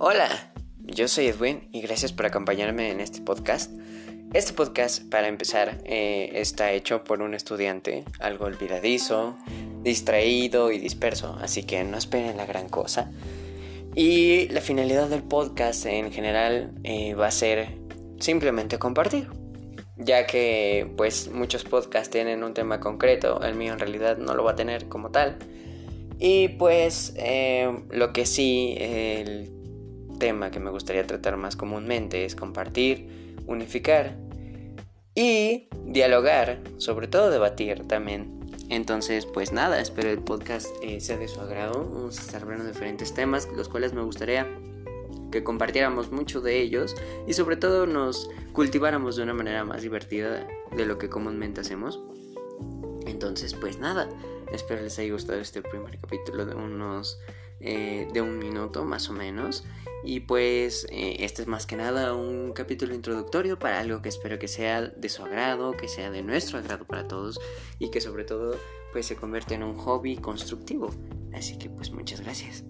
Hola, yo soy Edwin y gracias por acompañarme en este podcast. Este podcast, para empezar, eh, está hecho por un estudiante algo olvidadizo, distraído y disperso, así que no esperen la gran cosa. Y la finalidad del podcast en general eh, va a ser simplemente compartir, ya que pues muchos podcasts tienen un tema concreto, el mío en realidad no lo va a tener como tal. Y pues eh, lo que sí, el tema que me gustaría tratar más comúnmente es compartir, unificar y dialogar, sobre todo debatir también. Entonces, pues nada, espero el podcast eh, sea de su agrado. Vamos a estar hablando de diferentes temas, los cuales me gustaría que compartiéramos mucho de ellos y sobre todo nos cultiváramos de una manera más divertida de lo que comúnmente hacemos. Entonces, pues nada, espero les haya gustado este primer capítulo de unos eh, de un minuto más o menos. Y pues eh, este es más que nada un capítulo introductorio para algo que espero que sea de su agrado, que sea de nuestro agrado para todos y que sobre todo pues se convierta en un hobby constructivo. Así que pues muchas gracias.